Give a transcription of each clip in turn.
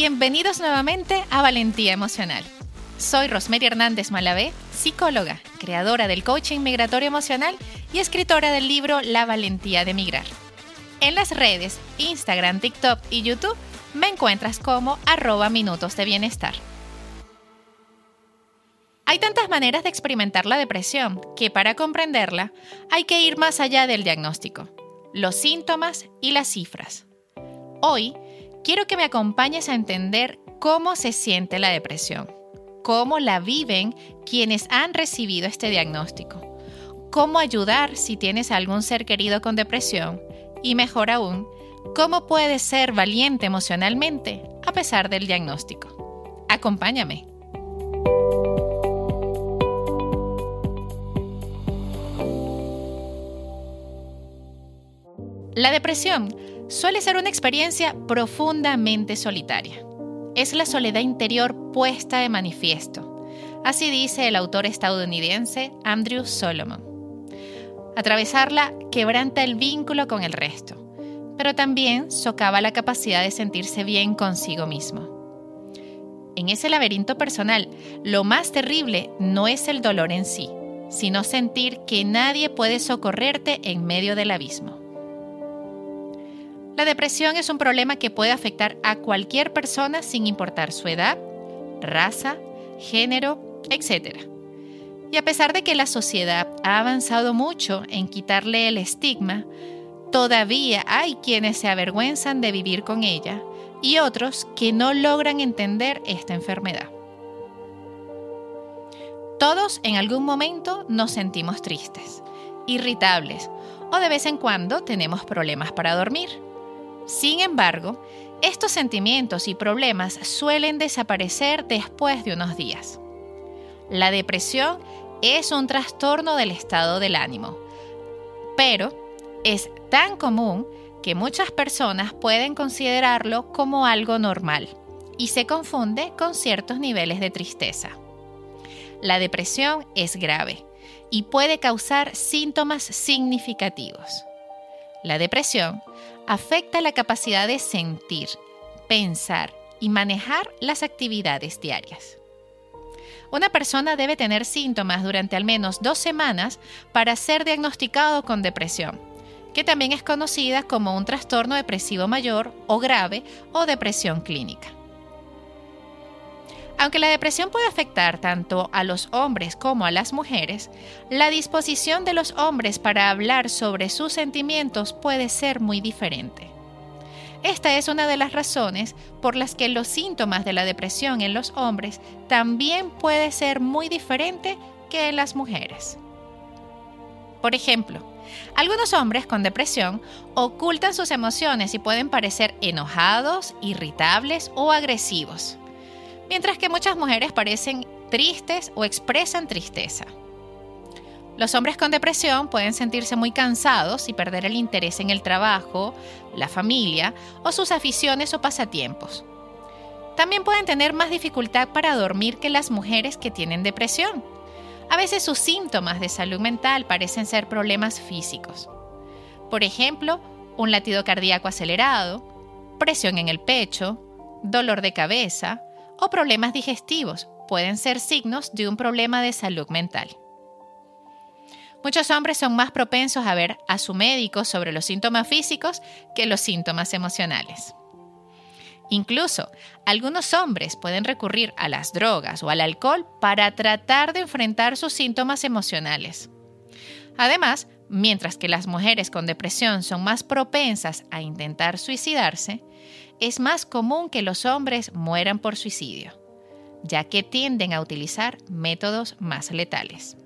Bienvenidos nuevamente a Valentía Emocional. Soy Rosemary Hernández Malavé, psicóloga, creadora del coaching migratorio emocional y escritora del libro La Valentía de Migrar. En las redes, Instagram, TikTok y YouTube me encuentras como arroba minutos de bienestar. Hay tantas maneras de experimentar la depresión que para comprenderla hay que ir más allá del diagnóstico, los síntomas y las cifras. Hoy quiero que me acompañes a entender cómo se siente la depresión, cómo la viven quienes han recibido este diagnóstico, cómo ayudar si tienes algún ser querido con depresión y mejor aún, cómo puedes ser valiente emocionalmente a pesar del diagnóstico. Acompáñame. La depresión suele ser una experiencia profundamente solitaria. Es la soledad interior puesta de manifiesto. Así dice el autor estadounidense Andrew Solomon. Atravesarla quebranta el vínculo con el resto, pero también socava la capacidad de sentirse bien consigo mismo. En ese laberinto personal, lo más terrible no es el dolor en sí, sino sentir que nadie puede socorrerte en medio del abismo. La depresión es un problema que puede afectar a cualquier persona sin importar su edad, raza, género, etc. Y a pesar de que la sociedad ha avanzado mucho en quitarle el estigma, todavía hay quienes se avergüenzan de vivir con ella y otros que no logran entender esta enfermedad. Todos en algún momento nos sentimos tristes, irritables o de vez en cuando tenemos problemas para dormir. Sin embargo, estos sentimientos y problemas suelen desaparecer después de unos días. La depresión es un trastorno del estado del ánimo, pero es tan común que muchas personas pueden considerarlo como algo normal y se confunde con ciertos niveles de tristeza. La depresión es grave y puede causar síntomas significativos. La depresión afecta la capacidad de sentir, pensar y manejar las actividades diarias. Una persona debe tener síntomas durante al menos dos semanas para ser diagnosticado con depresión, que también es conocida como un trastorno depresivo mayor o grave o depresión clínica. Aunque la depresión puede afectar tanto a los hombres como a las mujeres, la disposición de los hombres para hablar sobre sus sentimientos puede ser muy diferente. Esta es una de las razones por las que los síntomas de la depresión en los hombres también puede ser muy diferente que en las mujeres. Por ejemplo, algunos hombres con depresión ocultan sus emociones y pueden parecer enojados, irritables o agresivos mientras que muchas mujeres parecen tristes o expresan tristeza. Los hombres con depresión pueden sentirse muy cansados y perder el interés en el trabajo, la familia o sus aficiones o pasatiempos. También pueden tener más dificultad para dormir que las mujeres que tienen depresión. A veces sus síntomas de salud mental parecen ser problemas físicos. Por ejemplo, un latido cardíaco acelerado, presión en el pecho, dolor de cabeza, o problemas digestivos pueden ser signos de un problema de salud mental. Muchos hombres son más propensos a ver a su médico sobre los síntomas físicos que los síntomas emocionales. Incluso, algunos hombres pueden recurrir a las drogas o al alcohol para tratar de enfrentar sus síntomas emocionales. Además, mientras que las mujeres con depresión son más propensas a intentar suicidarse, es más común que los hombres mueran por suicidio, ya que tienden a utilizar métodos más letales.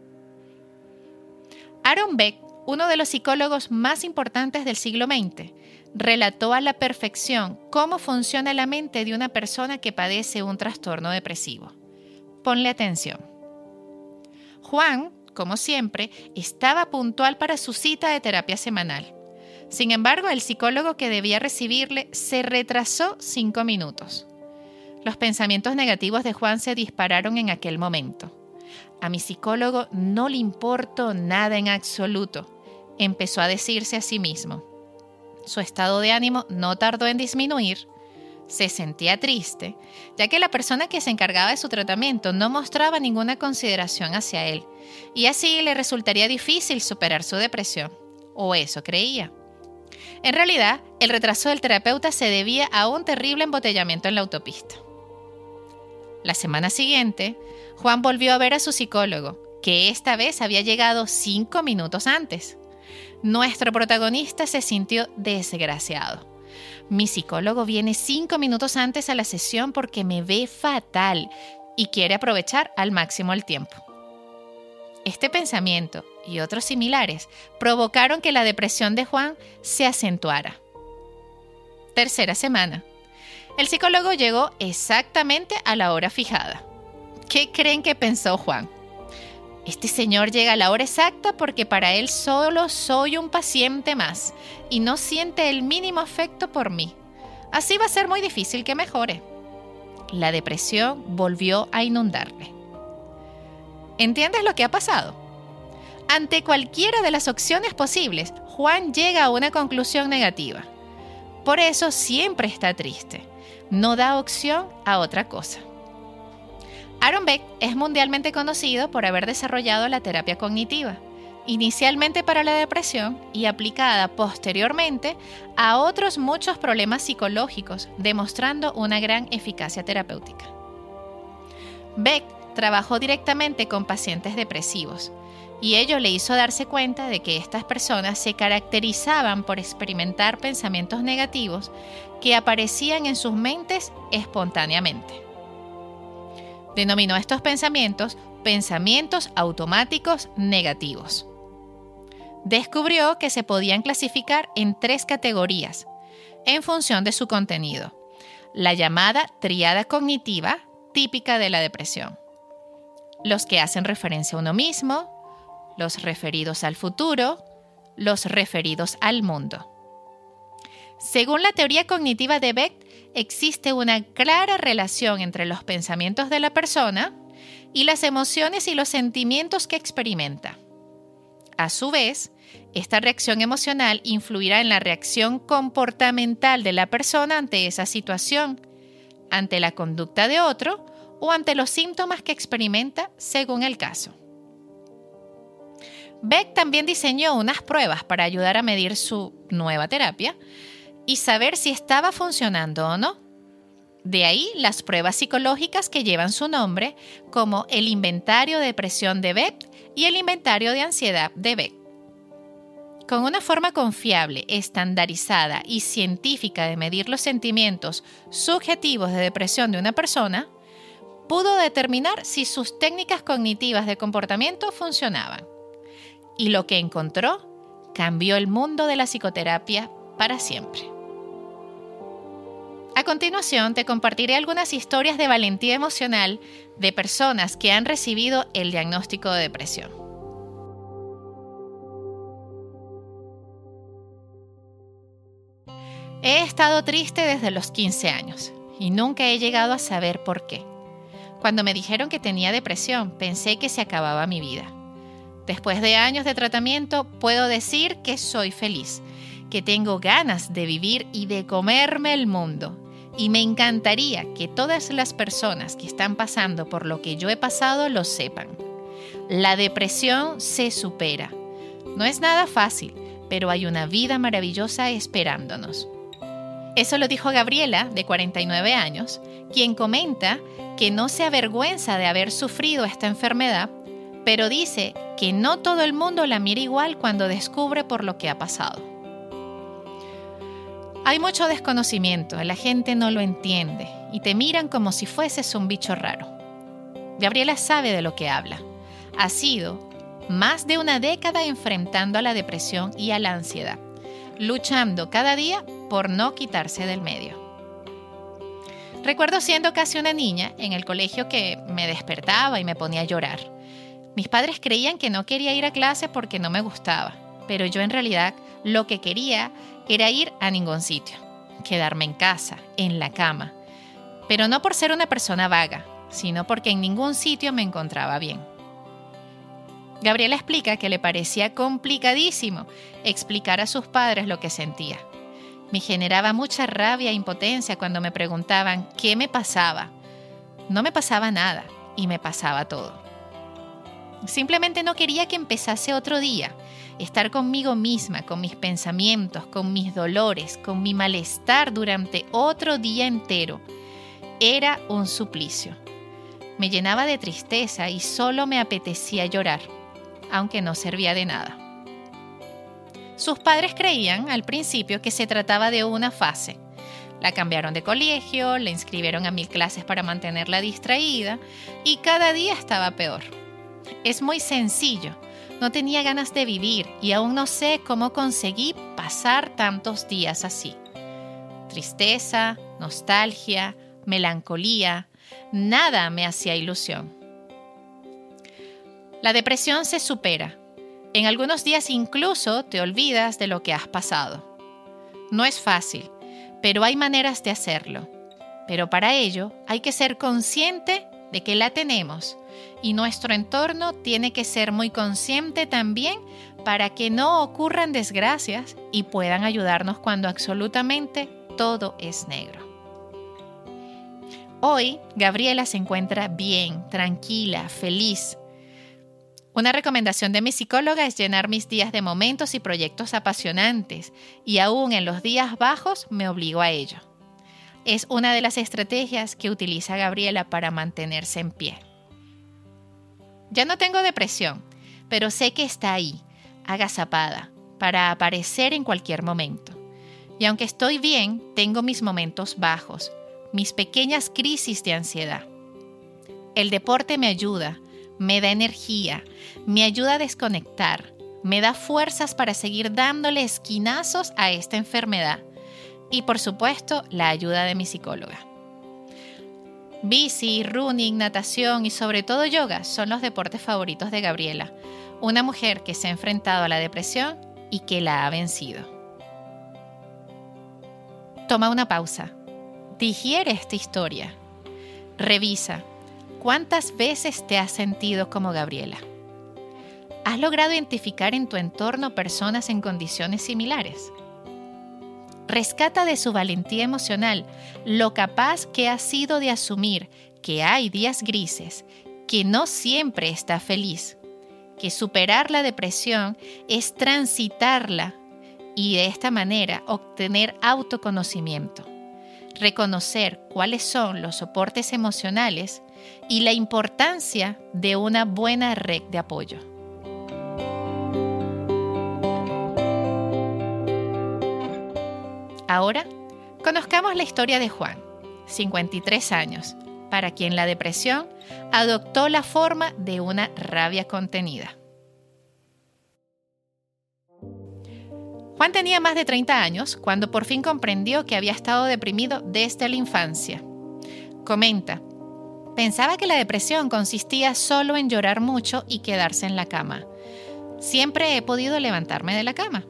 Aaron Beck, uno de los psicólogos más importantes del siglo XX, relató a la perfección cómo funciona la mente de una persona que padece un trastorno depresivo. Ponle atención. Juan, como siempre, estaba puntual para su cita de terapia semanal. Sin embargo, el psicólogo que debía recibirle se retrasó cinco minutos. Los pensamientos negativos de Juan se dispararon en aquel momento. A mi psicólogo no le importó nada en absoluto, empezó a decirse a sí mismo. Su estado de ánimo no tardó en disminuir. se sentía triste, ya que la persona que se encargaba de su tratamiento no mostraba ninguna consideración hacia él, y así le resultaría difícil superar su depresión, o eso creía. En realidad, el retraso del terapeuta se debía a un terrible embotellamiento en la autopista. La semana siguiente, Juan volvió a ver a su psicólogo, que esta vez había llegado cinco minutos antes. Nuestro protagonista se sintió desgraciado. Mi psicólogo viene cinco minutos antes a la sesión porque me ve fatal y quiere aprovechar al máximo el tiempo. Este pensamiento y otros similares provocaron que la depresión de Juan se acentuara. Tercera semana. El psicólogo llegó exactamente a la hora fijada. ¿Qué creen que pensó Juan? Este señor llega a la hora exacta porque para él solo soy un paciente más y no siente el mínimo afecto por mí. Así va a ser muy difícil que mejore. La depresión volvió a inundarle. ¿Entiendes lo que ha pasado? Ante cualquiera de las opciones posibles, Juan llega a una conclusión negativa. Por eso siempre está triste. No da opción a otra cosa. Aaron Beck es mundialmente conocido por haber desarrollado la terapia cognitiva, inicialmente para la depresión y aplicada posteriormente a otros muchos problemas psicológicos, demostrando una gran eficacia terapéutica. Beck trabajó directamente con pacientes depresivos y ello le hizo darse cuenta de que estas personas se caracterizaban por experimentar pensamientos negativos que aparecían en sus mentes espontáneamente. Denominó estos pensamientos pensamientos automáticos negativos. Descubrió que se podían clasificar en tres categorías en función de su contenido. La llamada triada cognitiva típica de la depresión. Los que hacen referencia a uno mismo, los referidos al futuro, los referidos al mundo. Según la teoría cognitiva de Beck, existe una clara relación entre los pensamientos de la persona y las emociones y los sentimientos que experimenta. A su vez, esta reacción emocional influirá en la reacción comportamental de la persona ante esa situación, ante la conducta de otro o ante los síntomas que experimenta según el caso. Beck también diseñó unas pruebas para ayudar a medir su nueva terapia y saber si estaba funcionando o no. De ahí las pruebas psicológicas que llevan su nombre, como el inventario de depresión de Beck y el inventario de ansiedad de Beck. Con una forma confiable, estandarizada y científica de medir los sentimientos subjetivos de depresión de una persona, pudo determinar si sus técnicas cognitivas de comportamiento funcionaban. Y lo que encontró cambió el mundo de la psicoterapia para siempre. A continuación te compartiré algunas historias de valentía emocional de personas que han recibido el diagnóstico de depresión. He estado triste desde los 15 años y nunca he llegado a saber por qué. Cuando me dijeron que tenía depresión, pensé que se acababa mi vida. Después de años de tratamiento, puedo decir que soy feliz, que tengo ganas de vivir y de comerme el mundo y me encantaría que todas las personas que están pasando por lo que yo he pasado lo sepan. La depresión se supera. No es nada fácil, pero hay una vida maravillosa esperándonos. Eso lo dijo Gabriela, de 49 años, quien comenta que no se avergüenza de haber sufrido esta enfermedad, pero dice que no todo el mundo la mira igual cuando descubre por lo que ha pasado. Hay mucho desconocimiento, la gente no lo entiende y te miran como si fueses un bicho raro. Gabriela sabe de lo que habla. Ha sido más de una década enfrentando a la depresión y a la ansiedad, luchando cada día por no quitarse del medio. Recuerdo siendo casi una niña en el colegio que me despertaba y me ponía a llorar. Mis padres creían que no quería ir a clase porque no me gustaba, pero yo en realidad lo que quería era ir a ningún sitio, quedarme en casa, en la cama, pero no por ser una persona vaga, sino porque en ningún sitio me encontraba bien. Gabriela explica que le parecía complicadísimo explicar a sus padres lo que sentía, Me generaba mucha rabia e impotencia cuando me preguntaban qué me pasaba. No me pasaba nada y me pasaba todo. Simplemente no quería que empezase otro día, estar conmigo misma, con mis pensamientos, con mis dolores, con mi malestar durante otro día entero. Era un suplicio. Me llenaba de tristeza y solo me apetecía llorar, aunque no servía de nada. Sus padres creían al principio que se trataba de una fase. La cambiaron de colegio, la inscribieron a mil clases para mantenerla distraída y cada día estaba peor. Es muy sencillo. No tenía ganas de vivir y aún no sé cómo conseguí pasar tantos días así. Tristeza, nostalgia, melancolía, nada me hacía ilusión. La depresión se supera. En algunos días incluso te olvidas de lo que has pasado. No es fácil, pero hay maneras de hacerlo. Pero para ello hay que ser consciente de que la tenemos y nuestro entorno tiene que ser muy consciente también para que no ocurran desgracias y puedan ayudarnos cuando absolutamente todo es negro. Hoy, Gabriela se encuentra bien, tranquila, feliz. Una recomendación de mi psicóloga es llenar mis días de momentos y proyectos apasionantes, y aún en los días bajos me obligo a ello. Es una de las estrategias que utiliza Gabriela para mantenerse en pie. Ya no tengo depresión, pero sé que está ahí, agazapada, para aparecer en cualquier momento. Y aunque estoy bien, tengo mis momentos bajos, mis pequeñas crisis de ansiedad. El deporte me ayuda, me da energía, me ayuda a desconectar, me da fuerzas para seguir dándole esquinazos a esta enfermedad y por supuesto la ayuda de mi psicóloga. Bici, running, natación y sobre todo yoga son los deportes favoritos de Gabriela, una mujer que se ha enfrentado a la depresión y que la ha vencido. Toma una pausa, digiere esta historia, revisa cuántas veces te has sentido como Gabriela. ¿Has logrado identificar en tu entorno personas en condiciones similares? rescata de su valentía emocional lo capaz que ha sido de asumir que hay días grises, que no siempre está feliz, que superar la depresión es transitarla y de esta manera obtener autoconocimiento, reconocer cuáles son los soportes emocionales y la importancia de una buena red de apoyo. Ahora, conozcamos la historia de Juan, 53 años, para quien la depresión adoptó la forma de una rabia contenida. Juan tenía más de 30 años cuando por fin comprendió que había estado deprimido desde la infancia. Comenta, pensaba que la depresión consistía solo en llorar mucho y quedarse en la cama. Siempre he podido levantarme de la cama.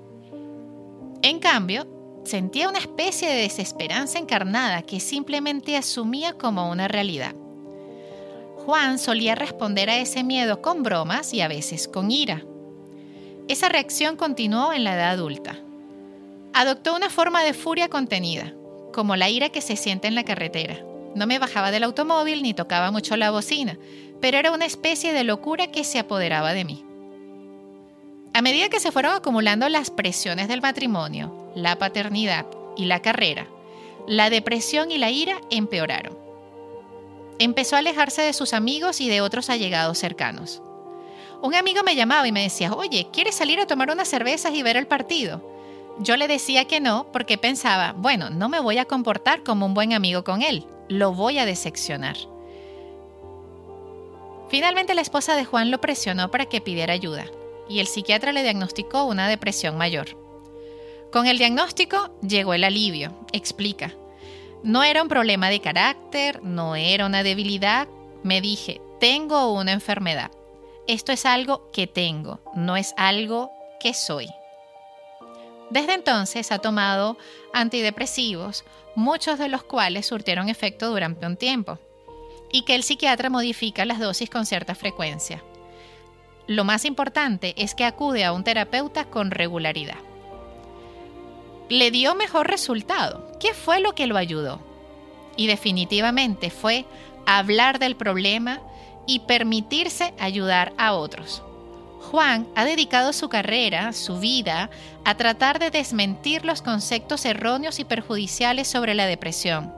En cambio, Sentía una especie de desesperanza encarnada que simplemente asumía como una realidad. Juan solía responder a ese miedo con bromas y a veces con ira. Esa reacción continuó en la edad adulta. Adoptó una forma de furia contenida, como la ira que se siente en la carretera. No me bajaba del automóvil ni tocaba mucho la bocina, pero era una especie de locura que se apoderaba de mí. A medida que se fueron acumulando las presiones del matrimonio, la paternidad y la carrera, la depresión y la ira empeoraron. Empezó a alejarse de sus amigos y de otros allegados cercanos. Un amigo me llamaba y me decía, oye, ¿quieres salir a tomar unas cervezas y ver el partido? Yo le decía que no porque pensaba, bueno, no me voy a comportar como un buen amigo con él, lo voy a decepcionar. Finalmente la esposa de Juan lo presionó para que pidiera ayuda y el psiquiatra le diagnosticó una depresión mayor. Con el diagnóstico llegó el alivio, explica. No era un problema de carácter, no era una debilidad. Me dije, tengo una enfermedad. Esto es algo que tengo, no es algo que soy. Desde entonces ha tomado antidepresivos, muchos de los cuales surtieron efecto durante un tiempo, y que el psiquiatra modifica las dosis con cierta frecuencia. Lo más importante es que acude a un terapeuta con regularidad. le dio mejor resultado? ¿Qué fue lo que lo ayudó? Y definitivamente fue hablar del problema y permitirse ayudar a otros. Juan ha dedicado su carrera, su vida, a tratar de desmentir los conceptos erróneos y perjudiciales sobre la depresión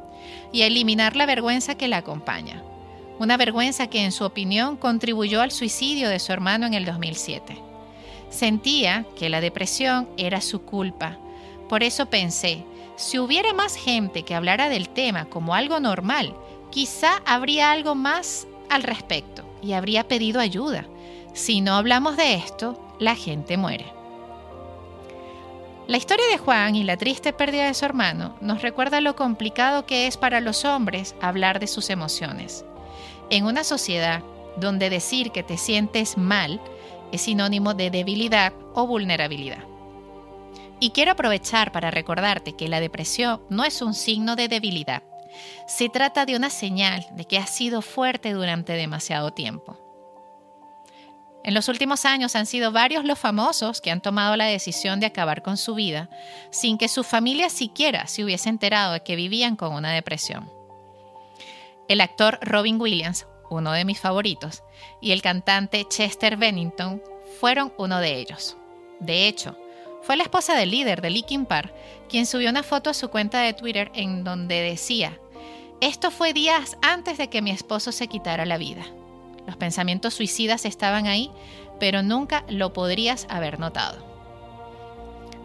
y a eliminar la vergüenza que la acompaña. Una vergüenza que en su opinión contribuyó al suicidio de su hermano en el 2007. Sentía que la depresión era su culpa. Por eso pensé, si hubiera más gente que hablara del tema como algo normal, quizá habría algo más al respecto y habría pedido ayuda. Si no hablamos de esto, la gente muere. La historia de Juan y la triste pérdida de su hermano nos recuerda lo complicado que es para los hombres hablar de sus emociones. En una sociedad donde decir que te sientes mal es sinónimo de debilidad o vulnerabilidad. Y quiero aprovechar para recordarte que la depresión no es un signo de debilidad. Se trata de una señal de que has sido fuerte durante demasiado tiempo. En los últimos años han sido varios los famosos que han tomado la decisión de acabar con su vida sin que su familia siquiera se hubiese enterado de que vivían con una depresión. El actor Robin Williams, uno de mis favoritos, y el cantante Chester Bennington fueron uno de ellos. De hecho, fue la esposa del líder de Linkin Park quien subió una foto a su cuenta de Twitter en donde decía, esto fue días antes de que mi esposo se quitara la vida. Los pensamientos suicidas estaban ahí, pero nunca lo podrías haber notado.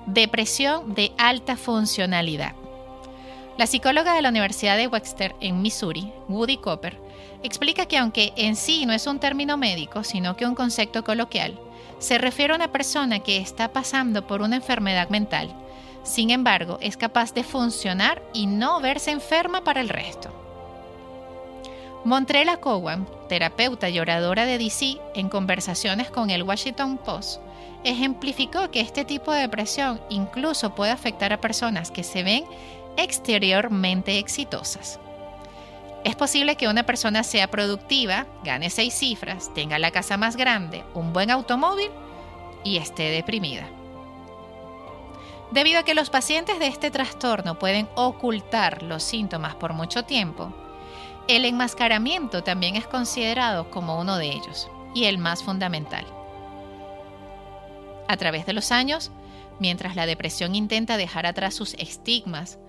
Depresión de alta funcionalidad. La psicóloga de la Universidad de Webster en Missouri, Woody Copper, explica que aunque en sí no es un término médico, sino que un concepto coloquial, se refiere a una persona que está pasando por una enfermedad mental. Sin embargo, es capaz de funcionar y no verse enferma para el resto. Montrela Cowan, terapeuta y oradora de DC, en conversaciones con el Washington Post, ejemplificó que este tipo de depresión incluso puede afectar a personas que se ven exteriormente exitosas. Es posible que una persona sea productiva, gane seis cifras, tenga la casa más grande, un buen automóvil y esté deprimida. Debido a que los pacientes de este trastorno pueden ocultar los síntomas por mucho tiempo, el enmascaramiento también es considerado como uno de ellos y el más fundamental. A través de los años, mientras la depresión intenta dejar atrás sus estigmas,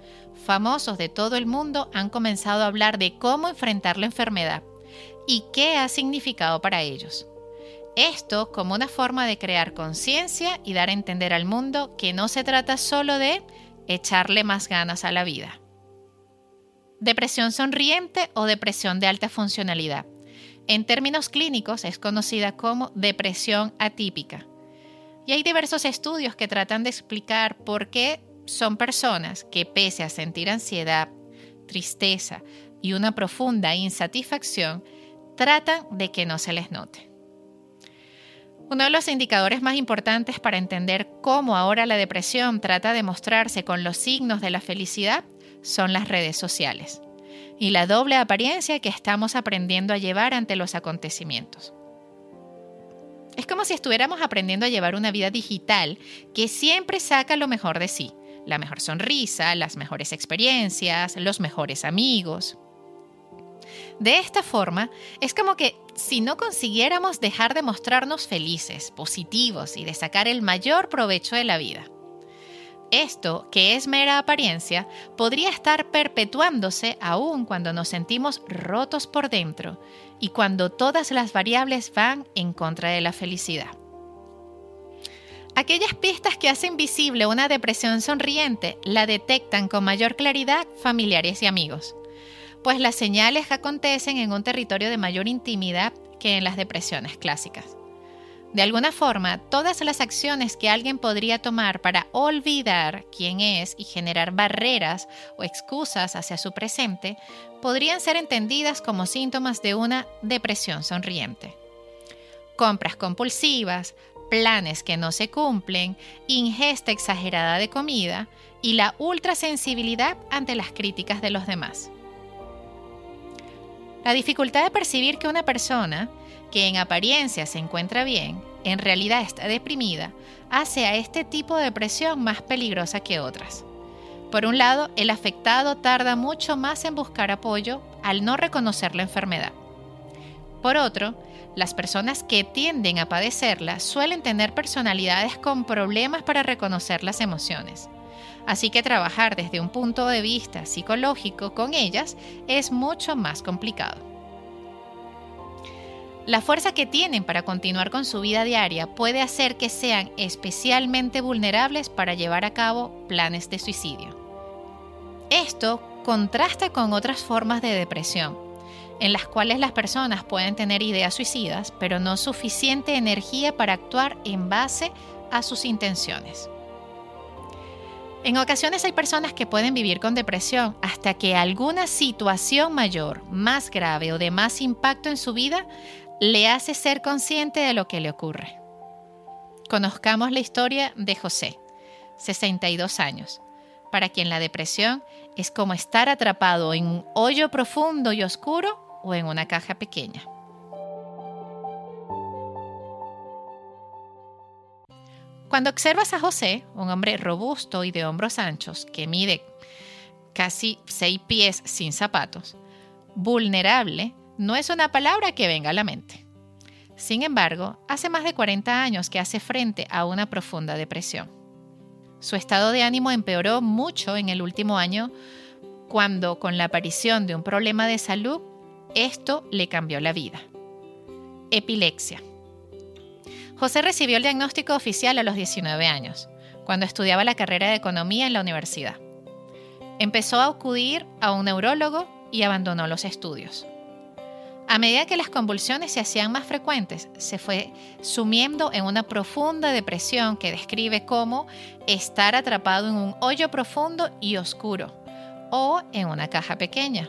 famosos de todo el mundo han comenzado a hablar de cómo enfrentar la enfermedad y qué ha significado para ellos. Esto como una forma de crear conciencia y dar a entender al mundo que no se trata solo de echarle más ganas a la vida. Depresión sonriente o depresión de alta funcionalidad. En términos clínicos es conocida como depresión atípica. Y hay diversos estudios que tratan de explicar por qué son personas que pese a sentir ansiedad, tristeza y una profunda insatisfacción, tratan de que no se les note. Uno de los indicadores más importantes para entender cómo ahora la depresión trata de mostrarse con los signos de la felicidad son las redes sociales y la doble apariencia que estamos aprendiendo a llevar ante los acontecimientos. Es como si estuviéramos aprendiendo a llevar una vida digital que siempre saca lo mejor de sí, la mejor sonrisa, las mejores experiencias, los mejores amigos. De esta forma, es como que si no consiguiéramos dejar de mostrarnos felices, positivos y de sacar el mayor provecho de la vida. Esto, que es mera apariencia, podría estar perpetuándose aún cuando nos sentimos rotos por dentro y cuando todas las variables van en contra de la felicidad. Aquellas pistas que hacen visible una depresión sonriente la detectan con mayor claridad familiares y amigos, pues las señales acontecen en un territorio de mayor intimidad que en las depresiones clásicas. De alguna forma, todas las acciones que alguien podría tomar para olvidar quién es y generar barreras o excusas hacia su presente podrían ser entendidas como síntomas de una depresión sonriente. Compras compulsivas, planes que no se cumplen, ingesta exagerada de comida y la ultrasensibilidad ante las críticas de los demás. La dificultad de percibir que una persona, que en apariencia se encuentra bien, en realidad está deprimida hace a este tipo de depresión más peligrosa que otras. Por un lado, el afectado tarda mucho más en buscar apoyo al no reconocer la enfermedad. Por otro, las personas que tienden a padecerla suelen tener personalidades con problemas para reconocer las emociones. Así que trabajar desde un punto de vista psicológico con ellas es mucho más complicado. La fuerza que tienen para continuar con su vida diaria puede hacer que sean especialmente vulnerables para llevar a cabo planes de suicidio. Esto contrasta con otras formas de depresión, en las cuales las personas pueden tener ideas suicidas, pero no suficiente energía para actuar en base a sus intenciones. En ocasiones hay personas que pueden vivir con depresión hasta que alguna situación mayor, más grave o de más impacto en su vida le hace ser consciente de lo que le ocurre. Conozcamos la historia de José, 62 años, para quien la depresión es como estar atrapado en un hoyo profundo y oscuro o en una caja pequeña. Cuando observas a José, un hombre robusto y de hombros anchos, que mide casi seis pies sin zapatos, vulnerable no es una palabra que venga a la mente. Sin embargo, hace más de 40 años que hace frente a una profunda depresión. Su estado de ánimo empeoró mucho en el último año cuando, con la aparición de un problema de salud, esto le cambió la vida. Epilepsia. José recibió el diagnóstico oficial a los 19 años, cuando estudiaba la carrera de economía en la universidad. Empezó a acudir a un neurólogo y abandonó los estudios. A medida que las convulsiones se hacían más frecuentes, se fue sumiendo en una profunda depresión que describe como estar atrapado en un hoyo profundo y oscuro o en una caja pequeña.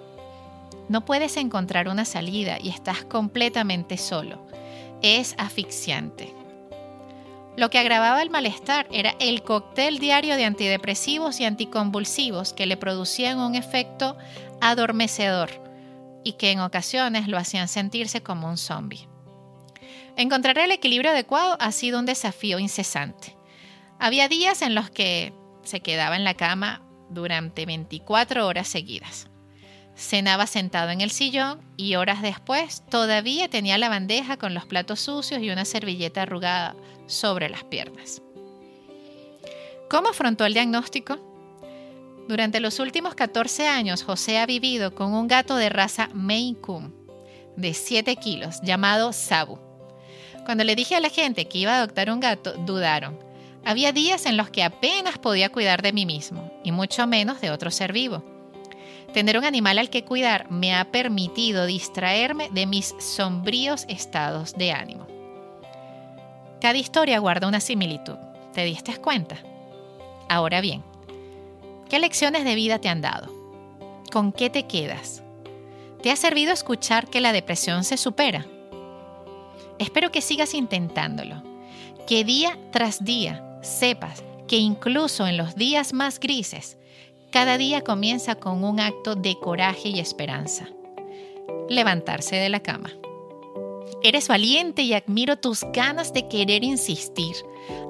No puedes encontrar una salida y estás completamente solo. Es asfixiante. Lo que agravaba el malestar era el cóctel diario de antidepresivos y anticonvulsivos que le producían un efecto adormecedor y que en ocasiones lo hacían sentirse como un zombie. Encontrar el equilibrio adecuado ha sido un desafío incesante. Había días en los que se quedaba en la cama durante 24 horas seguidas. Cenaba sentado en el sillón y horas después todavía tenía la bandeja con los platos sucios y una servilleta arrugada sobre las piernas. ¿Cómo afrontó el diagnóstico? Durante los últimos 14 años, José ha vivido con un gato de raza Maine Coon de 7 kilos llamado Sabu. Cuando le dije a la gente que iba a adoptar un gato, dudaron. Había días en los que apenas podía cuidar de mí mismo, y mucho menos de otro ser vivo. Tener un animal al que cuidar me ha permitido distraerme de mis sombríos estados de ánimo. Cada historia guarda una similitud. ¿Te diste cuenta? Ahora bien, ¿qué lecciones de vida te han dado? ¿Con qué te quedas? ¿Te ha servido escuchar que la depresión se supera? Espero que sigas intentándolo, que día tras día sepas que incluso en los días más grises cada día comienza con un acto de coraje y esperanza. Levantarse de la cama. Eres valiente y admiro tus ganas de querer insistir,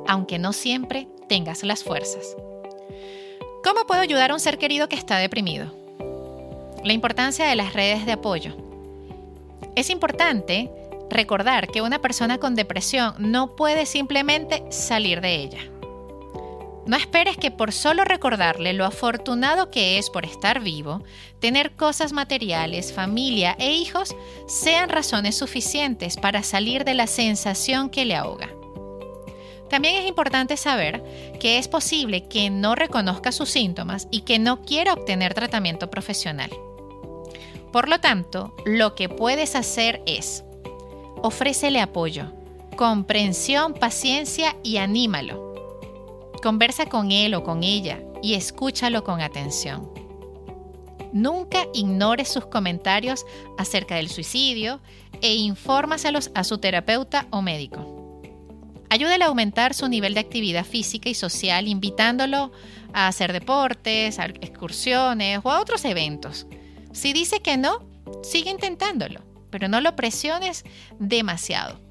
aunque no siempre tengas las fuerzas. ¿Cómo puedo ayudar a un ser querido que está deprimido? La importancia de las redes de apoyo. Es importante recordar que una persona con depresión no puede simplemente salir de ella. No esperes que por solo recordarle lo afortunado que es por estar vivo, tener cosas materiales, familia e hijos sean razones suficientes para salir de la sensación que le ahoga. También es importante saber que es posible que no reconozca sus síntomas y que no quiera obtener tratamiento profesional. Por lo tanto, lo que puedes hacer es ofrécele apoyo, comprensión, paciencia y anímalo Conversa con él o con ella y escúchalo con atención. Nunca ignores sus comentarios acerca del suicidio e infórmaselos a su terapeuta o médico. Ayúdale a aumentar su nivel de actividad física y social invitándolo a hacer deportes, a excursiones o a otros eventos. Si dice que no, sigue intentándolo, pero no lo presiones demasiado.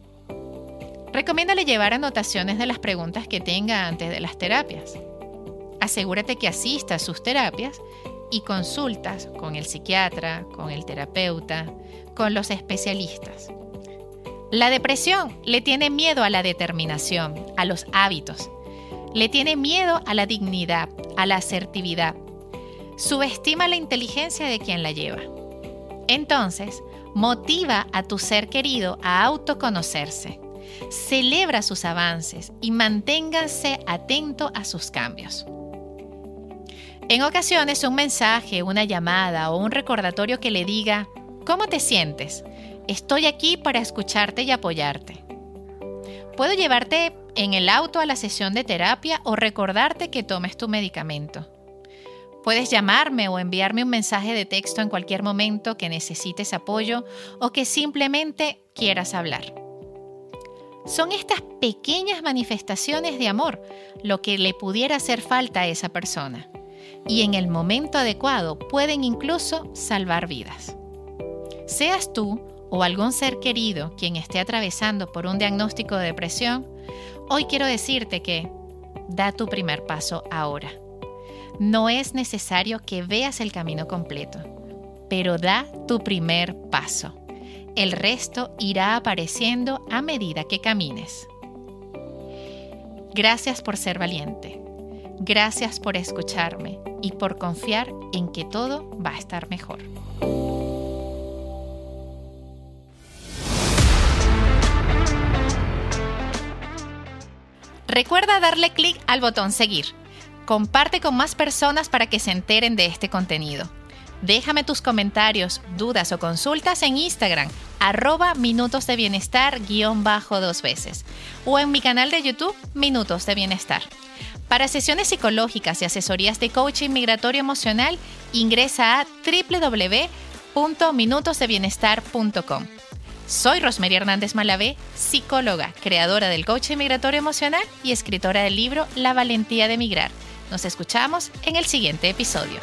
Recomiéndale llevar anotaciones de las preguntas que tenga antes de las terapias. Asegúrate que asista a sus terapias y consultas con el psiquiatra, con el terapeuta, con los especialistas. La depresión le tiene miedo a la determinación, a los hábitos. Le tiene miedo a la dignidad, a la asertividad. Subestima la inteligencia de quien la lleva. Entonces, motiva a tu ser querido a autoconocerse. Celebra sus avances y manténgase atento a sus cambios. En ocasiones un mensaje, una llamada o un recordatorio que le diga, ¿cómo te sientes? Estoy aquí para escucharte y apoyarte. Puedo llevarte en el auto a la sesión de terapia o recordarte que tomes tu medicamento. Puedes llamarme o enviarme un mensaje de texto en cualquier momento que necesites apoyo o que simplemente quieras hablar. Son estas pequeñas manifestaciones de amor lo que le pudiera hacer falta a esa persona y en el momento adecuado pueden incluso salvar vidas. Seas tú o algún ser querido quien esté atravesando por un diagnóstico de depresión, hoy quiero decirte que da tu primer paso ahora. No es necesario que veas el camino completo, pero da tu primer paso. El resto irá apareciendo a medida que camines. Gracias por ser valiente. Gracias por escucharme y por confiar en que todo va a estar mejor. Recuerda darle clic al botón seguir. Comparte con más personas para que se enteren de este contenido. Déjame tus comentarios, dudas o consultas en Instagram, arroba minutos de bienestar guion bajo dos veces, o en mi canal de YouTube, Minutos de Bienestar. Para sesiones psicológicas y asesorías de coaching migratorio emocional, ingresa a www.minutosdebienestar.com. Soy Rosemary Hernández Malavé, psicóloga, creadora del coaching migratorio emocional y escritora del libro La valentía de migrar. Nos escuchamos en el siguiente episodio.